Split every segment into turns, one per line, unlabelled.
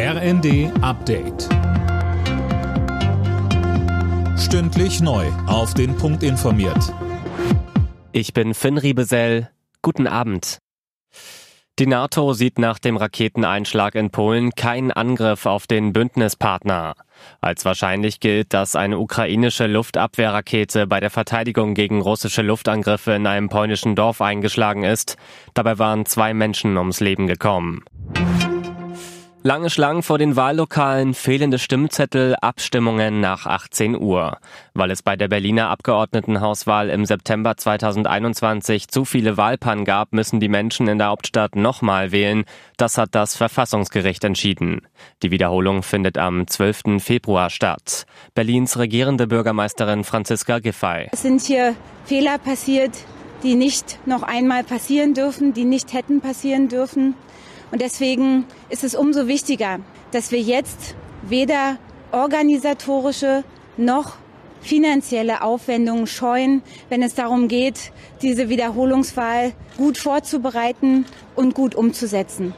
RND Update. Stündlich neu. Auf den Punkt informiert.
Ich bin Finn Riebesell. Guten Abend. Die NATO sieht nach dem Raketeneinschlag in Polen keinen Angriff auf den Bündnispartner. Als wahrscheinlich gilt, dass eine ukrainische Luftabwehrrakete bei der Verteidigung gegen russische Luftangriffe in einem polnischen Dorf eingeschlagen ist. Dabei waren zwei Menschen ums Leben gekommen. Lange Schlangen vor den Wahllokalen, fehlende Stimmzettel, Abstimmungen nach 18 Uhr. Weil es bei der Berliner Abgeordnetenhauswahl im September 2021 zu viele Wahlpannen gab, müssen die Menschen in der Hauptstadt nochmal wählen. Das hat das Verfassungsgericht entschieden. Die Wiederholung findet am 12. Februar statt. Berlins regierende Bürgermeisterin Franziska Giffey.
Es sind hier Fehler passiert, die nicht noch einmal passieren dürfen, die nicht hätten passieren dürfen. Und deswegen ist es umso wichtiger, dass wir jetzt weder organisatorische noch finanzielle Aufwendungen scheuen, wenn es darum geht, diese Wiederholungswahl gut vorzubereiten und gut umzusetzen.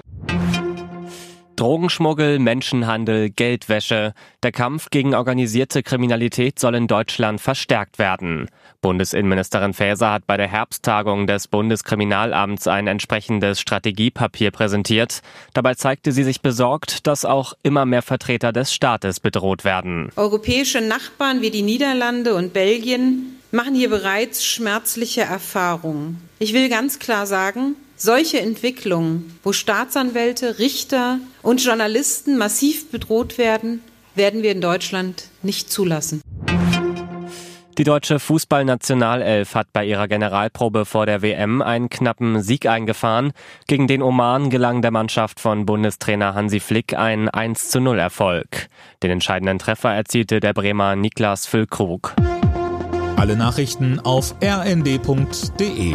Drogenschmuggel, Menschenhandel, Geldwäsche. Der Kampf gegen organisierte Kriminalität soll in Deutschland verstärkt werden. Bundesinnenministerin Faeser hat bei der Herbsttagung des Bundeskriminalamts ein entsprechendes Strategiepapier präsentiert. Dabei zeigte sie sich besorgt, dass auch immer mehr Vertreter des Staates bedroht werden.
Europäische Nachbarn wie die Niederlande und Belgien machen hier bereits schmerzliche Erfahrungen. Ich will ganz klar sagen, solche Entwicklungen, wo Staatsanwälte, Richter und Journalisten massiv bedroht werden, werden wir in Deutschland nicht zulassen.
Die deutsche Fußballnationalelf hat bei ihrer Generalprobe vor der WM einen knappen Sieg eingefahren. Gegen den Oman gelang der Mannschaft von Bundestrainer Hansi Flick ein 1 zu 0 Erfolg. Den entscheidenden Treffer erzielte der Bremer Niklas Füllkrug.
Alle Nachrichten auf rnd.de